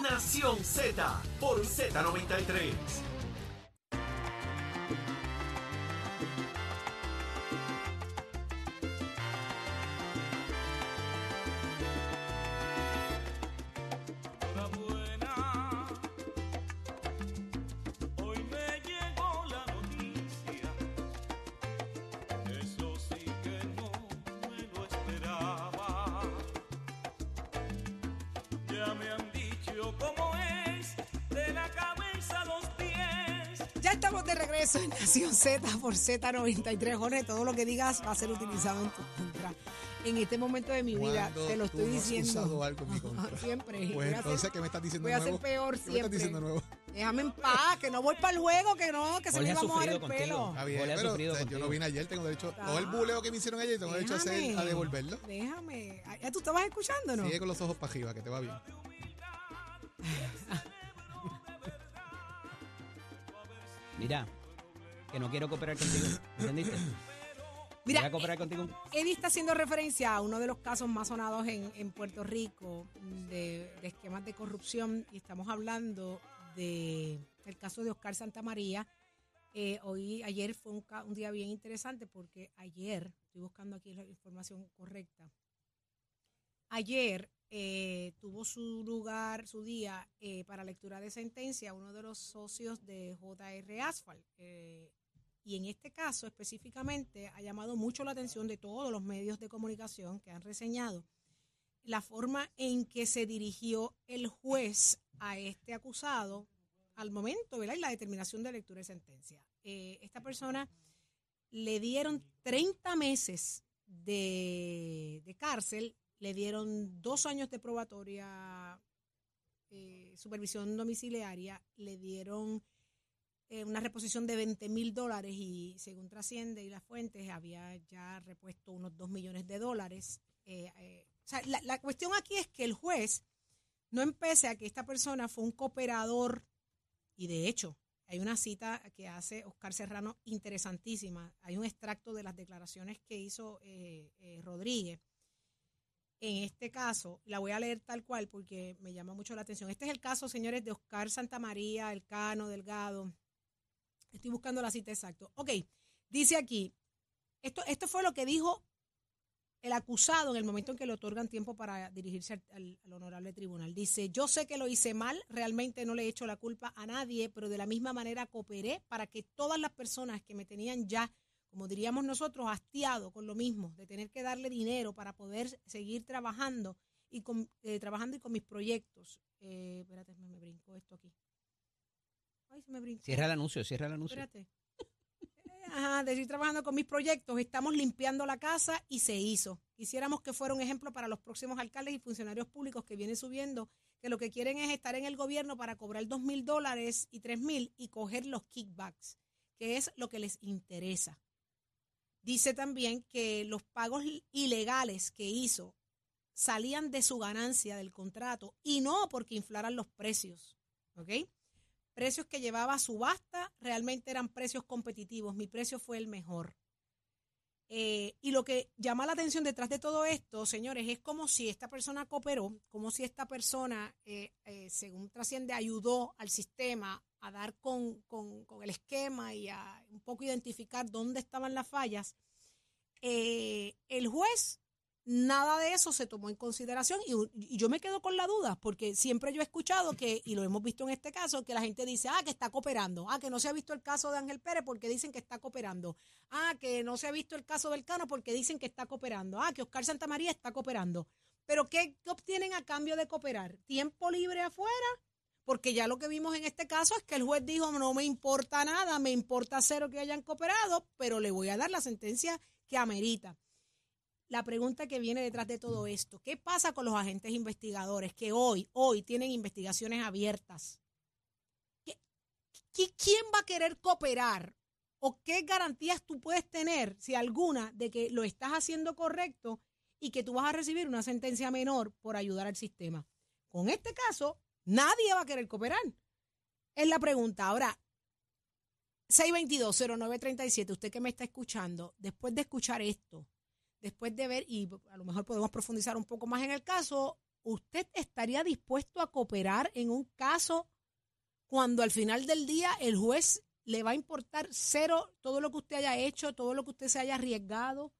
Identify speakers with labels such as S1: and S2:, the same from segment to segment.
S1: Nación Z por Z93.
S2: Por Z93. Jorge, todo lo que digas va a ser utilizado en tu contra. En este momento de mi vida, te lo
S3: tú
S2: estoy
S3: has
S2: diciendo.
S3: usado algo en mi contra.
S2: siempre.
S3: Pues
S2: Voy a
S3: entonces,
S2: ser-
S3: ¿qué me estás diciendo
S2: voy a
S3: nuevo?
S2: ser peor
S3: ¿Qué me estás
S2: siempre.
S3: diciendo nuevo?
S2: Déjame en paz, que no voy para el juego, que no, que se me iba
S4: ha
S2: a mojar el
S4: contigo.
S2: pelo.
S3: Está bien,
S4: Jorge ha
S3: pero
S4: sufrido
S3: o sea, yo no vine ayer, tengo derecho. Todo el buleo que me hicieron ayer, tengo derecho a, hacer, a devolverlo.
S2: Déjame. Ah, ¿Ya tú estabas escuchando, no?
S3: Sigue con los ojos para arriba, que te va bien.
S4: Mira, que no quiero cooperar contigo. ¿Entendiste?
S2: Mira,
S4: Voy a cooperar contigo.
S2: Eddie está haciendo referencia a uno de los casos más sonados en, en Puerto Rico de, de esquemas de corrupción y estamos hablando de el caso de Oscar Santamaría. Eh, hoy, ayer fue un, día bien interesante porque ayer, estoy buscando aquí la información correcta, ayer eh, tuvo su lugar, su día eh, para lectura de sentencia uno de los socios de JR Asphalt. Y en este caso específicamente ha llamado mucho la atención de todos los medios de comunicación que han reseñado la forma en que se dirigió el juez a este acusado al momento, ¿verdad? Y la determinación de lectura de sentencia. Eh, esta persona le dieron 30 meses de, de cárcel, le dieron dos años de probatoria, eh, supervisión domiciliaria, le dieron eh, una reposición de 20 mil dólares y según trasciende y las fuentes había ya repuesto unos 2 millones de dólares. Eh, eh, la, la cuestión aquí es que el juez no empece a que esta persona fue un cooperador y de hecho hay una cita que hace Oscar Serrano interesantísima. Hay un extracto de las declaraciones que hizo Rodríguez. En este caso, la voy a leer tal cual porque me llama mucho la atención. Este es el caso, señores, de Oscar Santamaría, Elcano, Delgado. Estoy buscando la cita exacta. Ok, dice aquí, esto, esto fue lo que dijo el acusado en el momento en que le otorgan tiempo para dirigirse al, al- honorable tribunal. Dice, yo sé que lo hice mal, realmente no le he hecho la culpa a nadie, pero de la misma manera cooperé para que todas las personas que me tenían ya, como diríamos nosotros, hastiado con lo mismo, de tener que darle dinero para poder seguir trabajando y con, eh, trabajando y con mis proyectos. Eh, espérate, me, me brincó esto aquí. Ay, se me brincó.
S4: Cierra el anuncio, cierra el anuncio.
S2: Espérate. Ajá, de seguir trabajando con mis proyectos, estamos limpiando la casa y se hizo. Quisiéramos que fuera un ejemplo para los próximos alcaldes y funcionarios públicos que vienen subiendo, que lo que quieren es estar en el gobierno para cobrar dos mil dólares y tres mil y coger los kickbacks, que es lo que les interesa. Dice también que los pagos ilegales que hizo salían de su ganancia del contrato y no porque inflaran los precios. ¿Ok? Precios que llevaba a subasta realmente eran precios competitivos. Mi precio fue el mejor. Eh, y lo que llama la atención detrás de todo esto, señores, es como si esta persona cooperó, como si esta persona, eh, eh, según trasciende, ayudó al sistema a dar con, con- con el esquema y a un poco identificar dónde estaban las fallas. El juez nada de eso se tomó en consideración y, yo me quedo con la duda porque siempre yo he escuchado que, y lo hemos visto en este caso, que la gente dice, ah, que está cooperando, ah, que no se ha visto el caso de Ángel Pérez porque dicen que está cooperando, ah, que no se ha visto el caso del Cano porque dicen que está cooperando, ah, que Oscar Santamaría está cooperando. Pero ¿qué, qué obtienen a cambio de cooperar? ¿Tiempo libre afuera? Porque ya lo que vimos en este caso es que el juez dijo, no me importa nada, me importa cero que hayan cooperado, pero le voy a dar la sentencia que amerita la pregunta que viene detrás de todo esto, ¿qué pasa con los agentes investigadores que hoy, hoy tienen investigaciones abiertas? ¿Qué- qué- ¿Quién va a querer cooperar? ¿O qué garantías tú puedes tener, si alguna, de que lo estás haciendo correcto y que tú vas a recibir una sentencia menor por ayudar al sistema? Con este caso, nadie va a querer cooperar. Es la pregunta. Ahora, 622-0937, usted que me está escuchando, después de escuchar esto, después de ver, y a lo mejor podemos profundizar un poco más en el caso, ¿usted estaría dispuesto a cooperar en un caso cuando al final del día el juez le va a importar cero todo lo que usted haya hecho, todo lo que usted se haya arriesgado?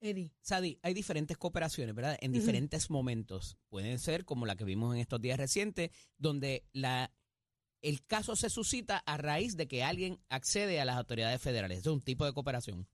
S2: Eddie.
S4: Sadi, hay diferentes cooperaciones, ¿verdad? En diferentes momentos. Pueden ser como la que vimos en estos días recientes, donde la, el caso se suscita a raíz de que alguien accede a las autoridades federales. Eso es un tipo de cooperación.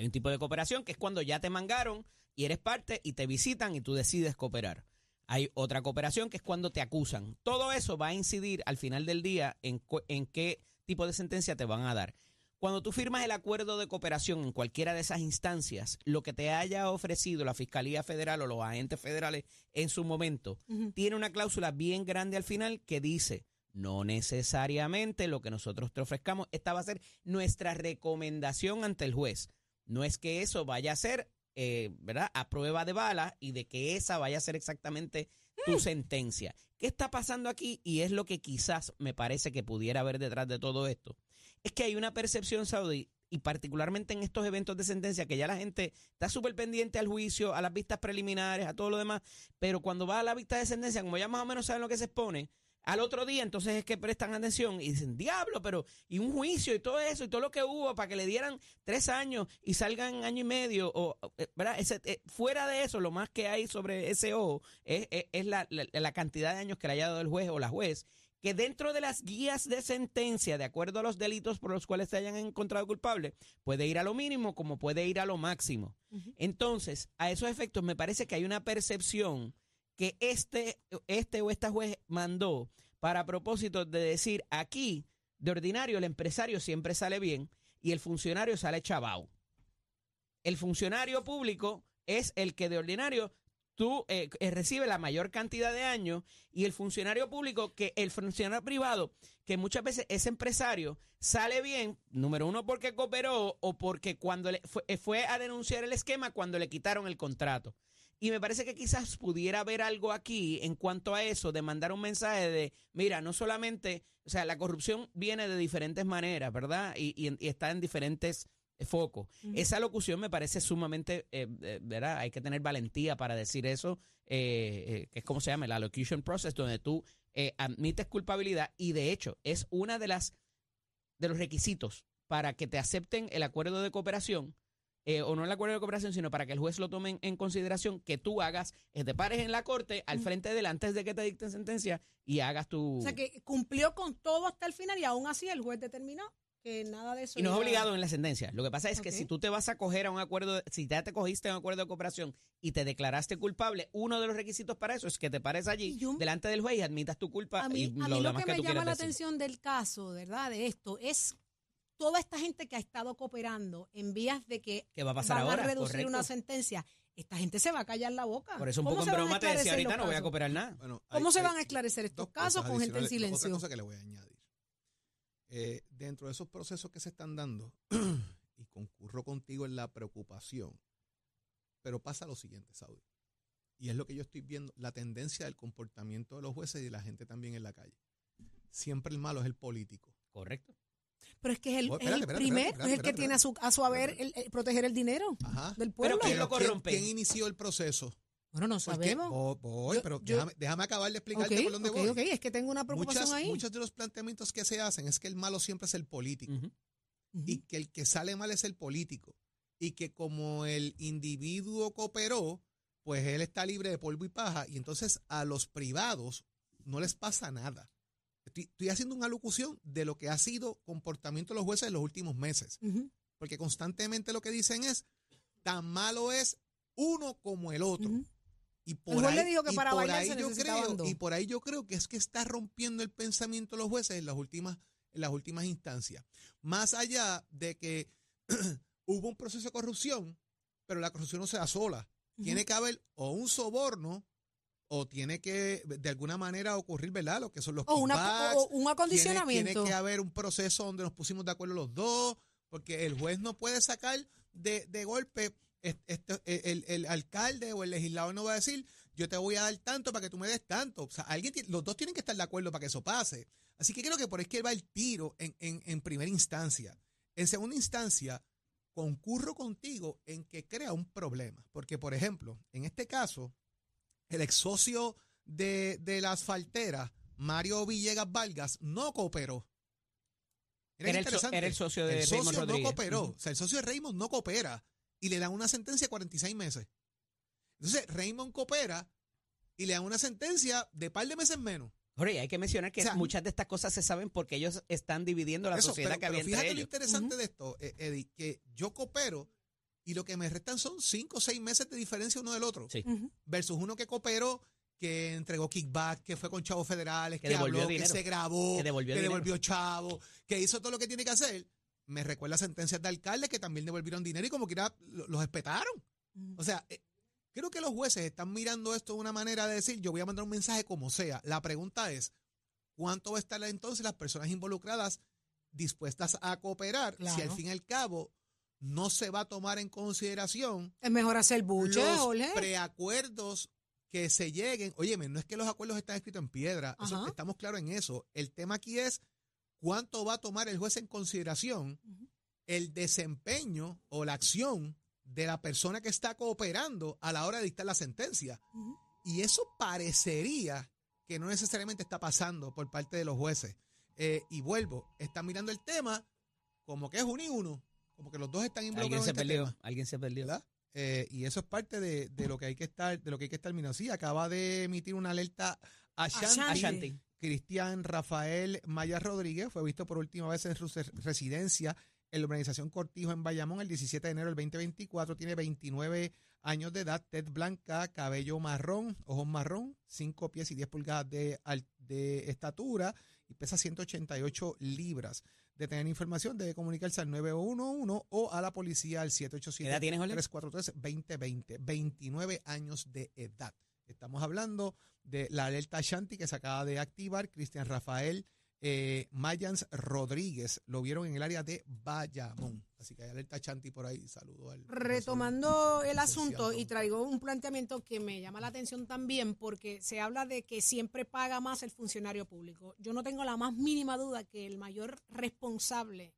S4: Hay un tipo de cooperación que es cuando ya te mangaron y eres parte y te visitan y tú decides cooperar. Hay otra cooperación que es cuando te acusan. Todo eso va a incidir al final del día en, en qué tipo de sentencia te van a dar. Cuando tú firmas el acuerdo de cooperación en cualquiera de esas instancias, lo que te haya ofrecido la Fiscalía Federal o los agentes federales en su momento, tiene una cláusula bien grande al final que dice, no necesariamente lo que nosotros te ofrezcamos, esta va a ser nuestra recomendación ante el juez. No es que eso vaya a ser, eh, ¿verdad?, a prueba de bala y de que esa vaya a ser exactamente tu sentencia. ¿Qué está pasando aquí? Y es lo que quizás me parece que pudiera haber detrás de todo esto. Es que hay una percepción saudí, y particularmente en estos eventos de sentencia, que ya la gente está súper pendiente al juicio, a las vistas preliminares, a todo lo demás, pero cuando va a la vista de sentencia, como ya más o menos saben lo que se expone, al otro día entonces es que prestan atención y dicen, diablo, pero y un juicio y todo eso y todo lo que hubo para que le dieran tres años y salgan año y medio, o, eh, ¿verdad? Ese, eh, fuera de eso, lo más que hay sobre ese ojo es, es- es la, la- la cantidad de años que le haya dado el juez o la juez, que dentro de las guías de sentencia, de acuerdo a los delitos por los cuales se hayan encontrado culpable, puede ir a lo mínimo como puede ir a lo máximo. Entonces, a esos efectos, me parece que hay una percepción que este, este o esta juez mandó para propósito de decir aquí, de ordinario, el empresario siempre sale bien y el funcionario sale chavao. El funcionario público es el que de ordinario tú eh, eh, recibe la mayor cantidad de años y el funcionario público, que el funcionario privado, que muchas veces ese empresario sale bien, número uno porque cooperó o porque cuando le fue, eh, fue a denunciar el esquema cuando le quitaron el contrato. Y me parece que quizás pudiera haber algo aquí en cuanto a eso, de mandar un mensaje de, mira, no solamente, o sea, la corrupción viene de diferentes maneras, ¿verdad? Y, y- y está en diferentes focos. Esa locución me parece sumamente, eh, eh, ¿verdad? Hay que tener valentía para decir eso, eh, eh, que es como se llama, el allocution process, donde tú eh, admites culpabilidad y de hecho es una de las de los requisitos para que te acepten el acuerdo de cooperación, eh, o no el acuerdo de cooperación, sino para que el juez lo tome en, en consideración, que tú hagas, eh, te pares en la corte al frente de él antes de que te dicten sentencia y hagas tu...
S2: O sea que cumplió con todo hasta el final y aún así el juez determinó que nada de eso.
S4: Y no es obligado en la sentencia. Lo que pasa es que si tú te vas a coger a un acuerdo, si ya te cogiste a un acuerdo de cooperación y te declaraste culpable, uno de los requisitos para eso es que te pares allí
S2: yo-
S4: delante del juez y admitas tu culpa
S2: A mí,
S4: y
S2: a mí
S4: lo
S2: que
S4: que,
S2: me llama la
S4: decir.
S2: atención del caso, ¿verdad? De esto es toda esta gente que ha estado cooperando en vías de que
S4: ¿Qué va a pasar
S2: van
S4: ahora?
S2: a reducir
S4: Correcto.
S2: una sentencia. Esta gente se va a callar la boca.
S4: Por eso un
S2: ¿Cómo
S4: poco en broma te decía ahorita, no voy a cooperar nada.
S3: Bueno,
S2: ¿Cómo
S3: hay-
S2: se van a esclarecer estos casos con gente en silencio?
S3: Otra cosa que le voy a añadir. Eh, dentro de esos procesos que se están dando, y concurro contigo en la preocupación, pero pasa lo siguiente, Saudi. Y es lo que yo estoy viendo, la tendencia del comportamiento de los jueces y de la gente también en la calle. Siempre el malo es el político.
S4: Correcto.
S2: Pero es que es el,
S3: Oh,
S2: es
S3: espérate,
S2: el
S3: espérate,
S2: primero,
S3: espérate,
S2: es el que
S3: espérate,
S2: tiene a su, a su haber el- el proteger el dinero
S3: Ajá.
S2: del
S4: Pero
S2: pueblo.
S4: ¿quién lo
S3: ¿quién-
S4: corrompe?
S3: ¿Quién inició el proceso?
S2: Bueno, no
S3: Porque-
S2: sabemos.
S3: Voy, voy,
S2: Yo-
S3: pero
S2: yo-
S3: déjame, déjame acabar de explicarte
S2: Ok,
S3: por dónde
S2: ok,
S3: voy.
S2: es que tengo una preocupación
S3: Muchas,
S2: ahí.
S3: muchos de los planteamientos que se hacen es que el malo siempre es el político. Y que el que sale mal es el político y que como el individuo cooperó, pues él está libre de polvo y paja y entonces a los privados no les pasa nada. Estoy, estoy haciendo una locución de lo que ha sido comportamiento de los jueces en los últimos meses, porque constantemente lo que dicen es, tan malo es uno como el otro. Y por ahí,
S2: le dijo que
S3: y
S2: para
S3: por
S2: bailar
S3: ahí
S2: se
S3: yo
S2: necesitaban
S3: creo,
S2: dos.
S3: y por ahí yo creo que es que está rompiendo el pensamiento de los jueces en las últimas, en las últimas instancias. Más allá de que hubo un proceso de corrupción, pero la corrupción no se da sola. Tiene que haber o un soborno o tiene que de alguna manera ocurrir, ¿verdad? Lo que son los
S2: o, una, o un acondicionamiento.
S3: tiene que haber un proceso donde nos pusimos de acuerdo los dos, porque el juez no puede sacar de, de golpe, es- este- el, el alcalde o el legislador no va a decir, yo te voy a dar tanto para que tú me des tanto. O sea, alguien, los dos tienen que estar de acuerdo para que eso pase. Así que creo que por ahí es que va el tiro en, en, en primera instancia. En segunda instancia, concurro contigo en que crea un problema. Porque, por ejemplo, en este caso, el ex socio de, de la asfaltera, Mario Villegas Vargas, no cooperó.
S4: Era
S3: qué
S4: el so- era el socio de
S3: El
S4: Raymond
S3: socio no cooperó. O sea, el socio de Raymond no coopera y le dan una sentencia de 46 meses. Entonces, Raymond coopera y le dan una sentencia de par de meses menos.
S4: Jorge, hay que mencionar que
S3: O sea,
S4: muchas de estas cosas se saben porque ellos están dividiendo la
S3: Eso,
S4: sociedad
S3: pero,
S4: que había
S3: pero fíjate
S4: entre
S3: lo
S4: ellos.
S3: interesante de esto, eh, Eddie, que yo coopero y lo que me restan son 5 o 6 meses de diferencia uno del otro.
S4: Sí.
S3: Versus uno que cooperó, que entregó kickback, que fue con chavos federales,
S4: Que
S3: que,
S4: devolvió
S3: habló, que se grabó,
S4: Que devolvió
S3: devolvió chavo, que hizo todo lo que tiene que hacer. Me recuerda sentencias de alcaldes que también devolvieron dinero y como que los espetaron. O sea, eh, creo que los jueces están mirando esto de una manera de decir, yo voy a mandar un mensaje como sea. La pregunta es, ¿cuánto va a estar entonces las personas involucradas dispuestas a cooperar si al fin y al cabo no se va a tomar en consideración
S2: Es mejor hacer buche,
S3: los
S2: Jorge.
S3: preacuerdos que se lleguen? Óyeme, no es que los acuerdos están escritos en piedra, eso- estamos claros en eso. El tema aquí es cuánto va a tomar el juez en consideración el desempeño o la acción de la persona que está cooperando a la hora de dictar la sentencia. Y eso parecería que no necesariamente está pasando por parte de los jueces. Eh, y vuelvo, están mirando el tema como que es uno y uno, como que los dos están
S4: Alguien
S3: involucrados
S4: se
S3: en este
S4: perdió,
S3: tema,
S4: alguien se perdió.
S3: ¿verdad? Eh, y eso es parte de, de lo que hay que estar, de lo que hay que estar mirando. Sí, acaba de emitir una alerta a Shanti. Cristian Rafael Maya Rodríguez fue visto por última vez en su res- residencia en la organización Cortijo en Bayamón el 17 de enero del 2024. Tiene 29 años de edad, tez blanca, cabello marrón, ojos marrón, 5 pies y 10 pulgadas de, de estatura y pesa 188 libras. De tener información debe comunicarse al 911 o a la policía al
S4: ¿Qué edad tienes, Jorge?
S3: 787-343-2020. 29 años de edad. Estamos hablando de la alerta Shanti que se acaba de activar. Cristian Rafael eh, Mayans Rodríguez lo vieron en el área de Bayamón. Así que hay alerta Shanti por ahí. Saludo al.
S2: Retomando el asunto y traigo un planteamiento que me llama la atención también porque se habla de que siempre paga más el funcionario público. Yo no tengo la más mínima duda que el mayor responsable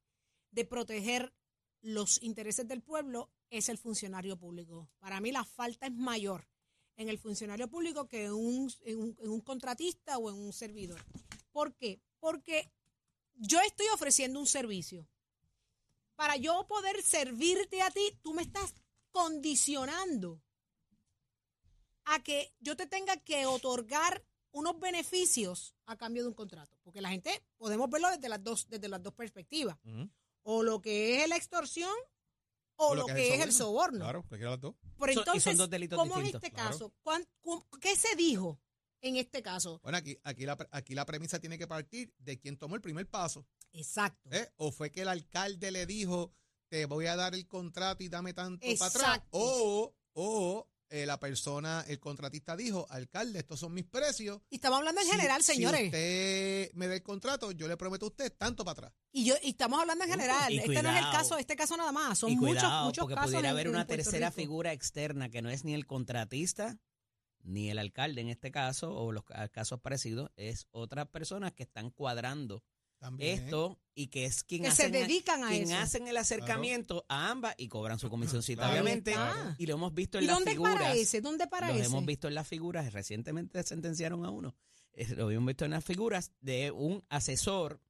S2: de proteger los intereses del pueblo es el funcionario público. Para mí la falta es mayor en el funcionario público que en un, en un, en un contratista o en un servidor. ¿Por qué? Porque yo estoy ofreciendo un servicio para yo poder servirte a ti, tú me estás condicionando a que yo te tenga que otorgar unos beneficios a cambio de un contrato. Porque la gente podemos verlo desde las dos, desde las dos perspectivas. O lo que es la extorsión o, lo, que, es el soborno.
S3: Claro, cualquiera de las dos.
S2: Pero
S4: Son- y son
S2: entonces,
S4: dos delitos
S2: ¿cómo
S4: distintos,
S2: es este
S3: claro.
S2: caso? ¿Cuán- cu- ¿Qué se dijo en este caso?
S3: Bueno, aquí, aquí, la, aquí la premisa tiene que partir de quien tomó el primer paso.
S2: Exacto.
S3: ¿eh? O fue que el alcalde le dijo, te voy a dar el contrato y dame tanto para atrás.
S2: Exacto.
S3: O, o eh, la persona, el contratista dijo, alcalde, estos son mis precios.
S2: Y estamos hablando en
S3: Si-
S2: general,
S3: si
S2: señores.
S3: usted me da el contrato, yo le prometo a usted tanto para atrás.
S2: Y yo y estamos hablando en general.
S4: Y
S2: este no es el caso, este caso nada más. Son
S4: y
S2: muchos,
S4: cuidado,
S2: muchos
S4: porque
S2: casos.
S4: pudiera
S2: en-
S4: haber
S2: en
S4: una tercera
S2: Rico.
S4: figura externa que no es ni el contratista ni el alcalde en este caso o los ca- casos parecidos, es otras personas que están cuadrando
S3: También.
S4: esto y que es quien
S2: Que se dedican a
S4: quien
S2: eso.
S4: hacen el acercamiento a ambas y cobran su comisioncita,
S3: Claro,
S4: obviamente.
S2: claro.
S4: Y lo hemos visto en
S2: ¿Y
S4: las
S2: dónde
S4: figuras.
S2: para ese? ¿Dónde para ese?
S4: hemos visto en las figuras, recientemente sentenciaron a uno. Eh, Lo hemos visto en las figuras de un asesor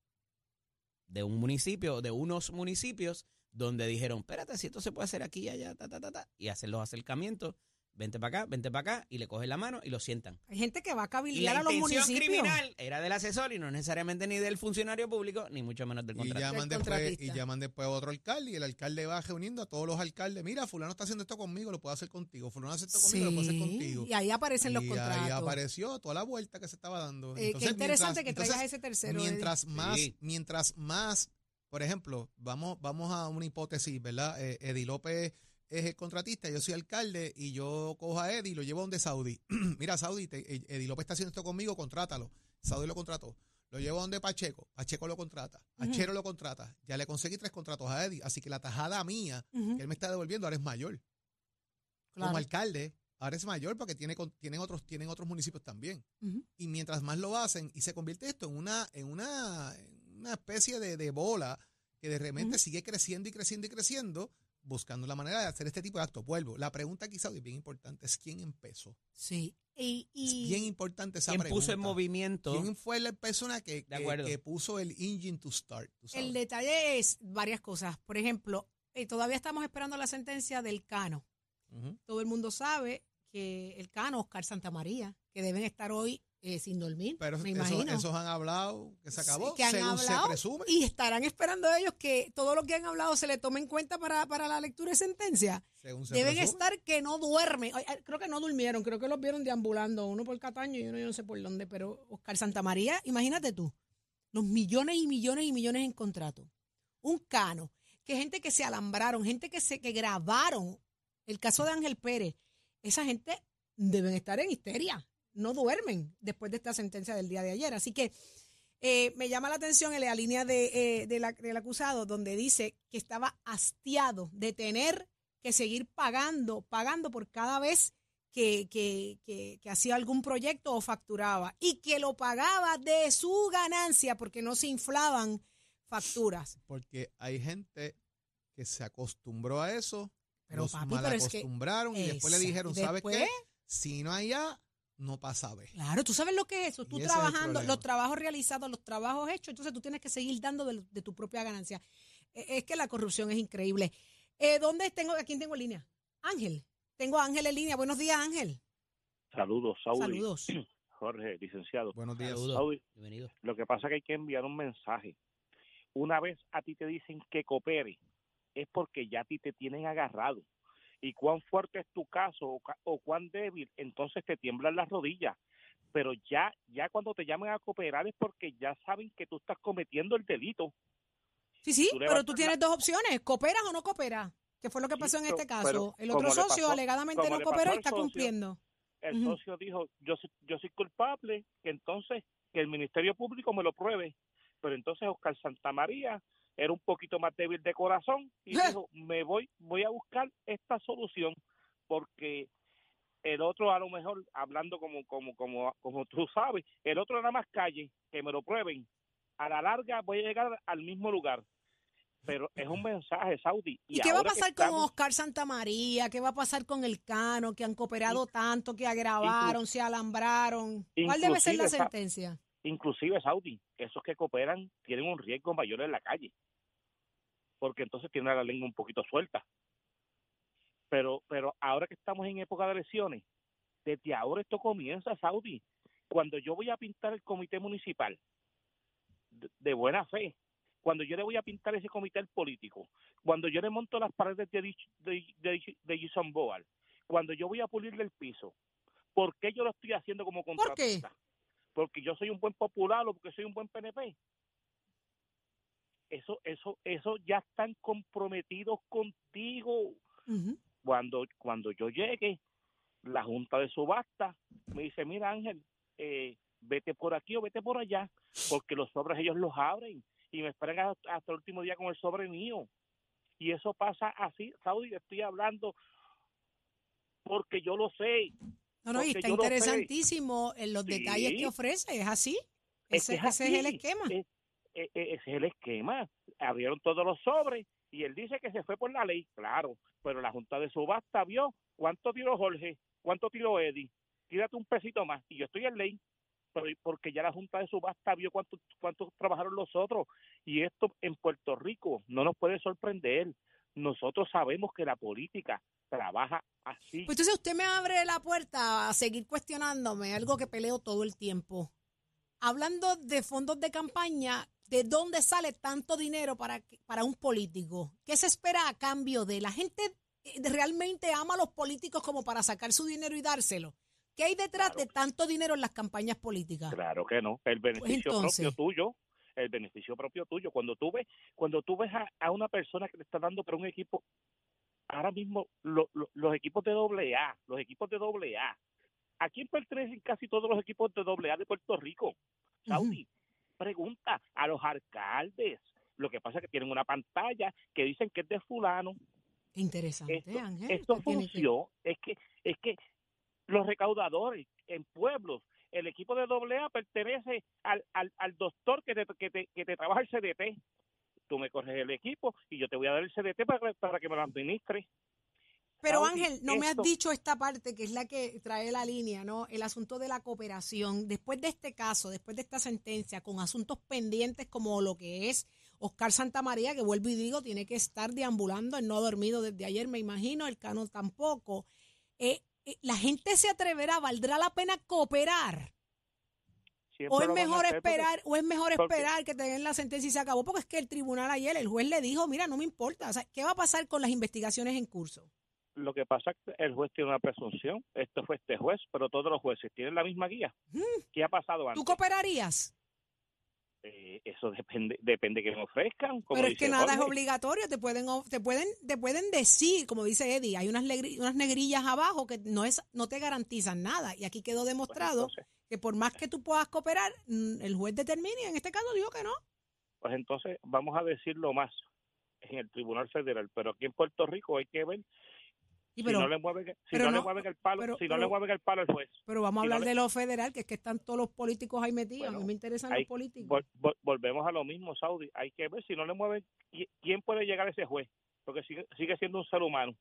S4: de un municipio, de unos municipios, donde dijeron, espérate, si esto se puede hacer aquí y allá, ta, ta, ta, ta, y hacen los acercamientos, vente para acá, vente para acá, y le cogen la mano y lo sientan.
S2: Hay gente que va a
S4: Y
S2: cabildear
S4: la
S2: a los
S4: intención
S2: municipios.
S4: criminal era del asesor y no necesariamente ni del funcionario público, ni mucho menos del
S3: Y
S4: contrato.
S3: llaman, después,
S2: contratista.
S3: y llaman después a otro alcalde y el alcalde va reuniendo a todos los alcaldes. Mira, fulano está haciendo esto conmigo, lo puedo hacer contigo. Fulano hace esto conmigo, lo puedo hacer contigo.
S2: y ahí aparecen los
S3: Y
S2: contratos.
S3: ahí apareció toda la vuelta que se estaba dando.
S2: Eh, qué interesante
S3: mientras-
S2: que traigas
S3: entonces,
S2: ese tercero. Eddie.
S3: Mientras más,
S4: Sí.
S3: mientras más, por ejemplo, vamos, vamos a una hipótesis, ¿verdad? Eh, Eddie López es el contratista, yo soy alcalde y yo cojo a Eddie y lo llevo donde Saudi. Mira, Saudi, te- eh, Eddie López está haciendo esto conmigo, contrátalo. Saudi lo contrató. Lo llevo donde Pacheco, Pacheco lo contrata, Achero lo contrata. Ya le conseguí tres contratos a Eddie, así que la tajada mía que él me está devolviendo ahora es mayor.
S2: claro.
S3: Como alcalde, ahora es mayor porque tiene, tienen, otros, tienen otros municipios también y mientras más lo hacen y se convierte esto en una en una, en una especie de, de bola que de repente sigue creciendo y creciendo y creciendo buscando la manera de hacer este tipo de actos. Vuelvo. La pregunta quizá es bien importante, es quién empezó.
S2: Sí. Y,
S3: Es bien importante esa
S4: ¿Quién
S3: pregunta.
S4: puso en movimiento?
S3: ¿Quién fue la persona que,
S4: De
S3: que- puso el engine to start? tú sabes?
S2: el detalle es varias cosas. Por ejemplo, eh, todavía estamos esperando la sentencia del Cano. Todo el mundo sabe que el Cano, Oscar Santamaría, que deben estar hoy eh, sin dormir,
S3: Pero
S2: me
S3: eso-
S2: imagino.
S3: esos han hablado, que se acabó,
S2: Sí, que han
S3: según
S2: hablado
S3: se presume.
S2: Y estarán esperando ellos que todo lo que han hablado se le tome en cuenta para, para la lectura de sentencia.
S3: según se
S2: Deben
S3: presume.
S2: estar que no duermen. Creo que no durmieron, creo que los vieron deambulando, uno por Cataño y uno yo no sé por dónde, pero Oscar Santamaría, imagínate tú, los millones y millones y millones en contrato. Un cano, que gente que se alambraron, gente que se que grabaron el caso de Ángel Pérez, esa gente deben estar en histeria, no duermen después de esta sentencia del día de ayer. Así que eh, me llama la atención en la línea de, eh, de la- del acusado, donde dice que estaba hastiado de tener que seguir pagando, pagando por cada vez que, que, que- que hacía algún proyecto o facturaba y que lo pagaba de su ganancia porque no se inflaban facturas.
S3: Porque hay gente que se acostumbró a eso,
S2: Pero,
S3: los
S2: papi,
S3: mal
S2: pero es que-
S3: acostumbraron y después le dijeron, ¿sabes
S2: después-
S3: qué? Si no hay A, no pasa B.
S2: Claro, tú sabes lo que es eso. Tú
S3: es
S2: trabajando,
S3: problema.
S2: los trabajos realizados, los trabajos hechos, entonces tú tienes que seguir dando de, de tu propia ganancia. Eh, Es que la corrupción es increíble. Eh, ¿Dónde tengo? ¿A quién tengo en línea? Ángel. Tengo a Ángel en línea. Buenos días, Ángel.
S5: Saludos, Saudi.
S2: Saludos.
S5: Jorge, licenciado.
S3: Buenos días.
S5: Saudi,
S4: Bienvenido.
S5: lo que pasa es que hay que enviar un mensaje. Una vez a ti te dicen que coopere, es porque ya a ti te tienen agarrado. Y cuán fuerte es tu caso o, o cuán débil, entonces te tiemblan las rodillas. Pero ya, ya cuando te llaman a cooperar es porque ya saben que tú estás cometiendo el delito.
S2: Sí, sí,
S5: Tú
S2: pero tú
S5: la-
S2: tienes dos opciones. ¿Cooperas o no cooperas? ¿Qué fue lo que
S5: Sí,
S2: pasó en este caso? El otro socio
S5: pasó-
S2: alegadamente no cooperó y está
S5: socio,
S2: cumpliendo.
S5: El socio dijo, yo soy, yo soy culpable, que entonces que el Ministerio Público me lo pruebe. Pero entonces Oscar Santamaría era un poquito más débil de corazón y dijo, me voy, voy a buscar esta solución porque el otro a lo mejor, hablando como, como, como, como tú sabes, el otro era más calle, que me lo prueben. A la larga voy a llegar al mismo lugar. Pero es un mensaje, Saudi.
S2: ¿Y, qué va a pasar con Oscar Santamaría? ¿Qué va a pasar con el Cano, que han cooperado tanto, que agravaron, se alambraron? ¿Cuál debe ser la sentencia?
S5: inclusive Saudi, esos que cooperan tienen un riesgo mayor en la calle, porque entonces tienen la lengua un poquito suelta. Pero, pero ahora que estamos en época de elecciones, desde ahora esto comienza, Saudi. Cuando yo voy a pintar el comité municipal de, de buena fe, cuando yo le voy a pintar ese comité al político, cuando yo le monto las paredes de, de, de, de Jason Boal, cuando yo voy a pulirle el piso, ¿por qué yo lo estoy haciendo como
S2: qué?
S5: contratista? Porque yo soy un buen popular o porque soy un buen PNP. Eso, eso, eso ya están comprometidos contigo. Cuando, cuando yo llegue, la junta de subasta me dice, mira Ángel, eh, vete por aquí o vete por allá, porque los sobres ellos los abren y me esperan hasta, el último día con el sobre mío. Y eso pasa así, Saudi, estoy hablando porque yo lo sé.
S2: No, no, y está
S5: lo
S2: interesantísimo en los
S5: Sí.
S2: detalles que ofrece, ¿es así?
S5: Es
S2: Ese,
S5: que
S2: ese es el esquema.
S5: es- ese es el esquema. Abrieron todos los sobres y él dice que se fue por la ley, claro, pero la Junta de Subasta vio cuánto tiró Jorge, cuánto tiró Eddie, tírate un pesito más y yo estoy en ley, pero porque ya la Junta de Subasta vio cuánto, cuánto trabajaron los otros y esto en Puerto Rico no nos puede sorprender. Nosotros sabemos que la política trabaja así.
S2: Pues entonces usted me abre la puerta a seguir cuestionándome algo que peleo todo el tiempo. Hablando de fondos de campaña, ¿de dónde sale tanto dinero para, para un político? ¿Qué se espera a cambio de la gente eh, realmente ama a los políticos como para sacar su dinero y dárselo? ¿Qué hay detrás
S5: Claro.
S2: de tanto dinero en las campañas políticas?
S5: Claro que no. El beneficio
S2: Pues entonces-
S5: propio tuyo, el beneficio propio tuyo. Cuando tú ves, cuando tú ves a, a una persona que le está dando para un equipo, ahora mismo lo- lo- los equipos de doble A, los equipos de doble A, ¿a quién pertenecen casi todos los equipos de doble A de Puerto Rico? Saudi, pregunta a los alcaldes. Lo que pasa es que tienen una pantalla que dicen que es de fulano,
S2: interesante,
S5: esto,
S2: Ángel.
S5: esto
S2: que-
S5: funcionó, es que, es que los recaudadores en pueblos, el equipo de doble A pertenece al, al, al doctor que te, que, te, que te trabaja el CDT. tú me corres el equipo y yo te voy a dar el CDT para, para que me lo administre.
S2: Pero Ángel, no me has dicho esta parte que es la que trae la línea, ¿no? El asunto de la cooperación. Después de este caso, después de esta sentencia, con asuntos pendientes como lo que es Oscar Santamaría, que vuelvo y digo, tiene que estar deambulando, él no ha dormido desde ayer, me imagino, el Cano tampoco. Eh, eh, ¿La gente se atreverá? ¿Valdrá la pena cooperar?
S5: Siempre
S2: ¿O es mejor
S5: porque-
S2: esperar, o es mejor esperar que te den la sentencia y se acabó? Porque es que el tribunal ayer, el juez le dijo, mira, no me importa. O sea, ¿qué va a pasar con las investigaciones en curso?
S5: Lo que pasa es que el juez tiene una presunción. Esto fue este juez, pero todos los jueces tienen la misma guía. ¿Qué ha pasado antes?
S2: ¿Tú cooperarías?
S5: Eh, eso depende depende que me ofrezcan. como
S2: Pero es que nada es obligatorio, te pueden te pueden te pueden decir, como dice Eddie, hay unas unas negrillas abajo que no es no te garantizan nada y aquí quedó
S5: Pues
S2: demostrado
S5: entonces,
S2: que por más que tú puedas cooperar, mm, el juez determine, y en este caso dijo que no.
S5: pues entonces vamos a decirlo más en el Tribunal Federal, pero aquí en Puerto Rico hay que ver Si no le mueven, si
S2: pero
S5: no le
S2: no,
S5: mueven el palo,
S2: pero-
S5: si no le mueven el palo al juez.
S2: pero vamos a
S5: si no
S2: hablar
S5: le-
S2: de lo federal, que es que están todos los políticos ahí metidos, a
S5: Bueno,
S2: mí me interesan
S5: hay-
S2: los políticos.
S5: Vol- vol- volvemos a lo mismo, Saudi. Hay que ver si no le mueven qui- quién puede llegar a ese juez, porque sigue, sigue siendo un ser humano.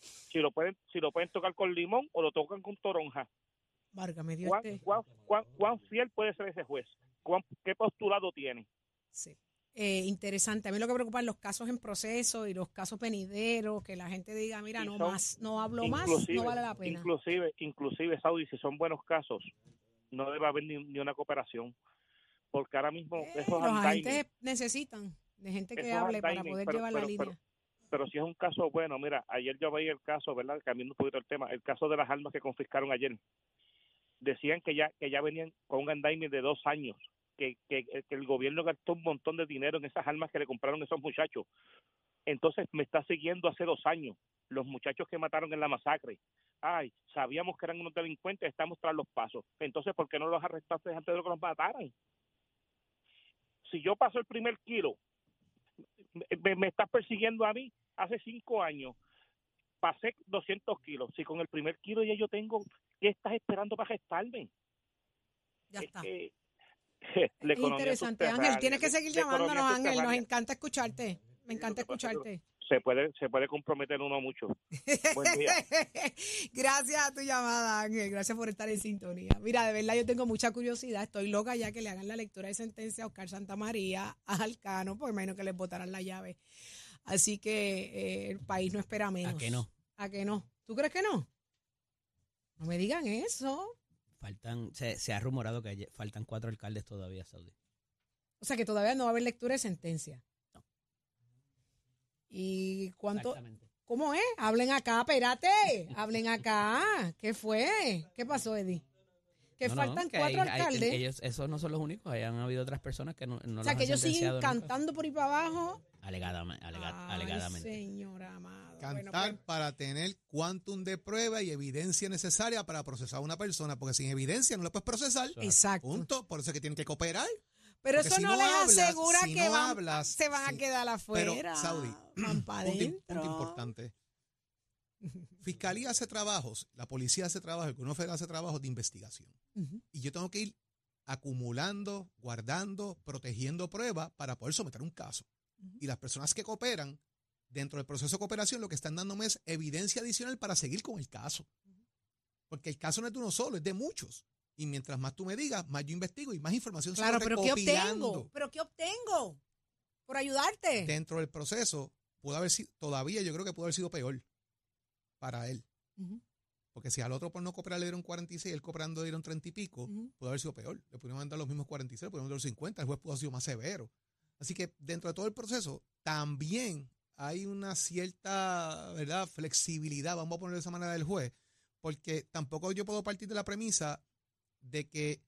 S5: Si lo pueden si lo pueden tocar con limón o lo tocan con toronja.
S2: Vargas me dio
S5: ¿Cuán,
S2: este
S5: cuán, cuán- cuán fiel puede ser ese juez? ¿Cuán- ¿Qué postulado tiene?
S2: Sí. Eh, interesante. A mí lo que preocupa es los casos en proceso y los casos penideros, que la gente diga, mira, no
S5: son-
S2: más, no hablo más, no vale la pena.
S5: Inclusive, inclusive, Saudi, si son buenos casos, no debe haber ni, ni una cooperación. Porque ahora mismo
S2: Eh,
S5: esos
S2: los agentes necesitan de gente que hable para poder
S5: pero-
S2: llevar la
S5: pero-
S2: línea.
S5: pero- pero si es un caso bueno, mira, ayer yo veía el caso, ¿verdad? Cambiando un poquito el tema, el caso de las armas que confiscaron ayer. Decían que ya que ya venían con un andaime de dos años, que, que, que el gobierno gastó un montón de dinero en esas armas que le compraron esos muchachos. Entonces me está siguiendo hace dos años los muchachos que mataron en la masacre. Ay, sabíamos que eran unos delincuentes, estamos tras los pasos. Entonces, ¿por qué no los arrestaste antes de que los mataran? Si yo paso el primer kilo, me, me estás persiguiendo a mí hace cinco años. Pasé 200 kilos. Si con el primer kilo ya yo tengo, ¿qué estás esperando para gestarme?
S2: Ya está.
S5: Eh, eh, la economía
S2: interesante. Ángel, tienes que seguir llamándonos, Ángel. Nos encanta escucharte. Me encanta
S5: que que-
S2: escucharte.
S5: Se puede, se puede comprometer uno mucho. Buen día.
S2: Gracias a tu llamada, Ángel. Gracias por estar en sintonía. Mira, de verdad yo tengo mucha curiosidad. Estoy loca ya que le hagan la lectura de sentencia a Oscar Santamaría, a Alcano, porque imagino que les botarán la llave. Así que eh, el país no espera menos.
S4: ¿A qué no?
S2: ¿A qué no? ¿Tú crees que no? No me digan eso.
S4: Faltan, se, se ha rumorado que faltan cuatro alcaldes todavía, Saudi.
S2: O sea que todavía no va a haber lectura de sentencia. ¿Y cuánto? ¿Cómo es? Hablen acá, espérate. Hablen acá. ¿Qué fue? ¿Qué pasó, Eddie? Que
S4: No, no,
S2: faltan
S4: que
S2: cuatro
S4: hay- hay-
S2: alcaldes.
S4: ellos, esos no son los únicos, hayan habido otras personas que no, no
S2: o sea,
S4: los
S2: que ellos siguen
S4: nunca.
S2: cantando por ahí para abajo.
S4: Alegadamente. alega-
S2: Ay,
S4: alegadamente.
S2: señor amado.
S3: Cantar
S2: Bueno, pues,
S3: para tener quantum de prueba y evidencia necesaria para procesar a una persona, porque sin evidencia no la puedes procesar.
S2: exacto.
S3: Punto. Por eso es que tienen que cooperar.
S2: Pero
S3: Porque
S2: eso
S3: si
S2: no,
S3: no
S2: les
S3: hablas,
S2: asegura
S3: si
S2: que
S3: no
S2: van,
S3: hablas,
S2: se van a quedar
S3: Pero,
S2: afuera.
S3: Saudi,
S2: van para
S3: Punto, importante. Fiscalía hace trabajos, la policía hace trabajos, el gobierno federal hace trabajos de investigación. Y yo tengo que ir acumulando, guardando, protegiendo pruebas para poder someter un caso. Y las personas que cooperan dentro del proceso de cooperación lo que están dándome es evidencia adicional para seguir con el caso. Porque el caso no es de uno solo, es de muchos. Y mientras más tú me digas, más yo investigo y más información
S2: Claro, pero ¿qué obtengo? ¿Pero qué obtengo? Por ayudarte.
S3: Dentro del proceso, pudo haber sido, todavía yo creo que pudo haber sido peor para él. Porque si al otro por no cooperar le dieron 46, él cooperando le dieron 30 y pico, pudo haber sido peor. Le pudieron mandar los mismos 46, le pudieron dar los 50, el juez pudo haber sido más severo. Así que dentro de todo el proceso, también hay una cierta ¿verdad? flexibilidad, vamos a ponerlo de esa manera, del juez, porque tampoco yo puedo partir de la premisa de que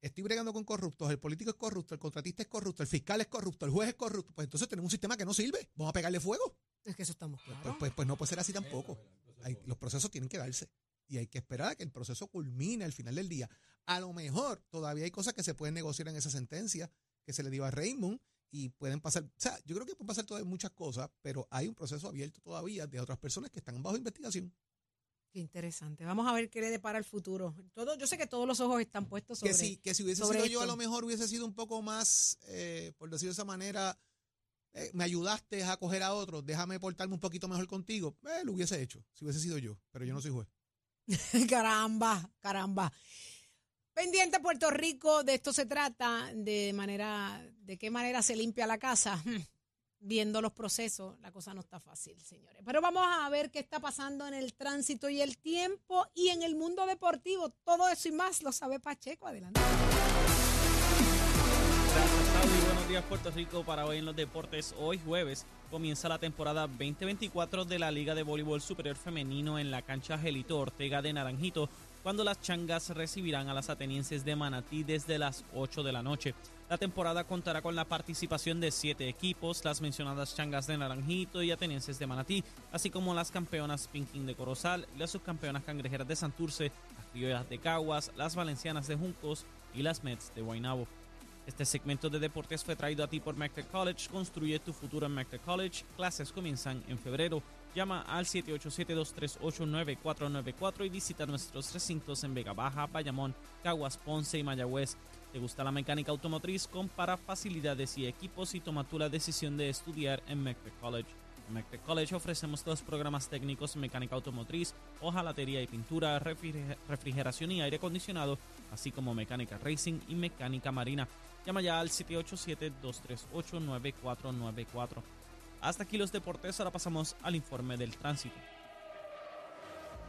S3: estoy bregando con corruptos, el político es corrupto, el contratista es corrupto, el fiscal es corrupto, el juez es corrupto, pues entonces tenemos un sistema que no sirve, vamos a pegarle fuego.
S2: Es que eso estamos
S3: Pues, pues, pues no puede ser así tampoco. Hay- los procesos tienen que darse y hay que esperar a que el proceso culmine al final del día. A lo mejor todavía hay cosas que se pueden negociar en esa sentencia que se le dio a Raymond y pueden pasar, o sea, yo creo que pueden pasar todavía muchas cosas, pero hay un proceso abierto todavía de otras personas que están bajo investigación.
S2: Qué interesante. Vamos a ver qué le depara el futuro. Todo, yo sé que todos los ojos están puestos sobre
S3: que si, que si hubiese sido yo, a lo mejor hubiese sido un poco más, eh, por decirlo de esa manera, eh, me ayudaste a coger a otro, déjame portarme un poquito mejor contigo. Eh, lo hubiese hecho, si hubiese sido yo, pero yo no soy juez.
S2: caramba, caramba. Pendiente Puerto Rico, de esto se trata, de manera, de qué manera se limpia la casa. Viendo los procesos, la cosa no está fácil, señores. Pero vamos a ver qué está pasando en el tránsito y el tiempo y en el mundo deportivo. Todo eso y más lo sabe Pacheco. Adelante.
S6: Gracias. Buenos días, Puerto Rico. Para hoy en los deportes, hoy jueves comienza la temporada 2024 de la Liga de Voleibol Superior Femenino en la cancha Gelito Ortega de Naranjito, cuando las changas recibirán a las atenienses de Manatí desde las 8 de la noche. La temporada contará con la participación de siete equipos, las mencionadas changas de Naranjito y atenienses de Manatí, así como las campeonas Pinking de Corozal, las subcampeonas cangrejeras de Santurce, las criollas de Caguas, las valencianas de Juncos y las Mets de Guaynabo. Este segmento de deportes fue traído a ti por McTech College. Construye tu futuro en McTech College. Clases comienzan en febrero. Llama al 787-238-9494 y visita nuestros recintos en Vega Baja, Bayamón, Caguas, Ponce y Mayagüez. ¿Te gusta la mecánica automotriz? Compara facilidades y equipos y toma tú la decisión de estudiar en McTech College. En McTech College ofrecemos dos programas técnicos mecánica automotriz, hojalatería y pintura, refrige- refrigeración y aire acondicionado, así como mecánica racing y mecánica marina. Llama ya al 787-238-9494. Hasta aquí los deportes, ahora pasamos al informe del tránsito.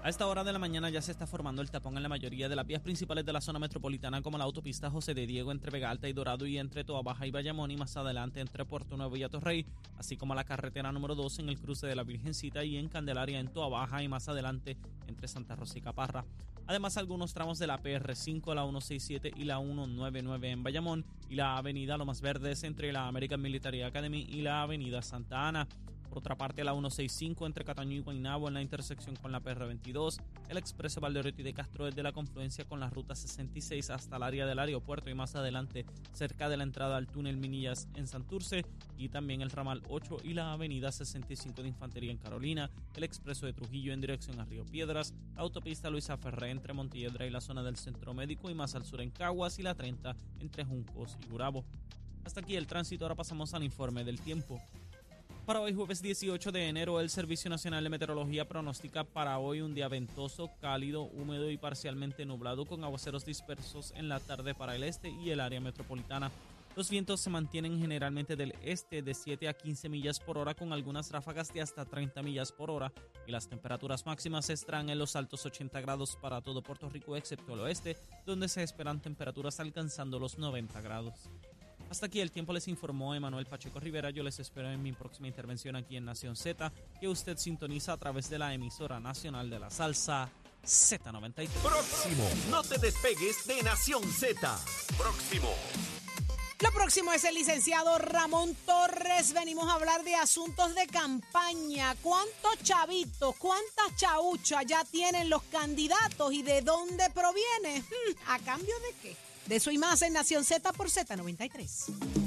S6: A esta hora de la mañana ya se está formando el tapón en la mayoría de las vías principales de la zona metropolitana, como la autopista José de Diego entre Vega Alta y Dorado y entre Toa Baja y Bayamón, y más adelante entre Puerto Nuevo y Atorrey, así como la carretera número 2 en el cruce de la Virgencita y en Candelaria en Toa Baja y más adelante entre Santa Rosa y Caparra. Además, algunos tramos de la PR5, la 167 y la 199 en Bayamón y la avenida Lomas Verdes entre la American Military Academy y la avenida Santa Ana. Por otra parte, la 165 entre Cataño y Guaynabo en la intersección con la PR22, el expreso Valdeoriotti de Castro desde la confluencia con la ruta 66 hasta el área del aeropuerto y más adelante cerca de la entrada al túnel Minillas en Santurce y también el ramal 8 y la avenida 65 de Infantería en Carolina, el expreso de Trujillo en dirección a Río Piedras, la autopista Luisa Ferré entre Montiedra y la zona del Centro Médico y más al sur en Caguas y la 30 entre Juncos y Gurabo. Hasta aquí el tránsito, ahora pasamos al informe del tiempo. Para hoy jueves 18 de enero, el Servicio Nacional de Meteorología pronostica para hoy un día ventoso, cálido, húmedo y parcialmente nublado con aguaceros dispersos en la tarde para el este y el área metropolitana. Los vientos se mantienen generalmente del este de 7 a 15 millas por hora con algunas ráfagas de hasta 30 millas por hora y las temperaturas máximas estarán en los altos 80 grados para todo Puerto Rico excepto el oeste, donde se esperan temperaturas alcanzando los 90 grados. Hasta aquí el tiempo les informó Emanuel Pacheco Rivera. Yo les espero en mi próxima intervención aquí en Nación Z, que usted sintoniza a través de la emisora nacional de la salsa Z93.
S1: Próximo. No te despegues de Nación Z. Próximo.
S2: Lo próximo es el licenciado Ramón Torres. Venimos a hablar de asuntos de campaña. ¿Cuántos chavitos, cuántas chauchas ya tienen los candidatos y de dónde proviene? Hmm, ¿A cambio de qué? De eso y más en Nación Z por Z93.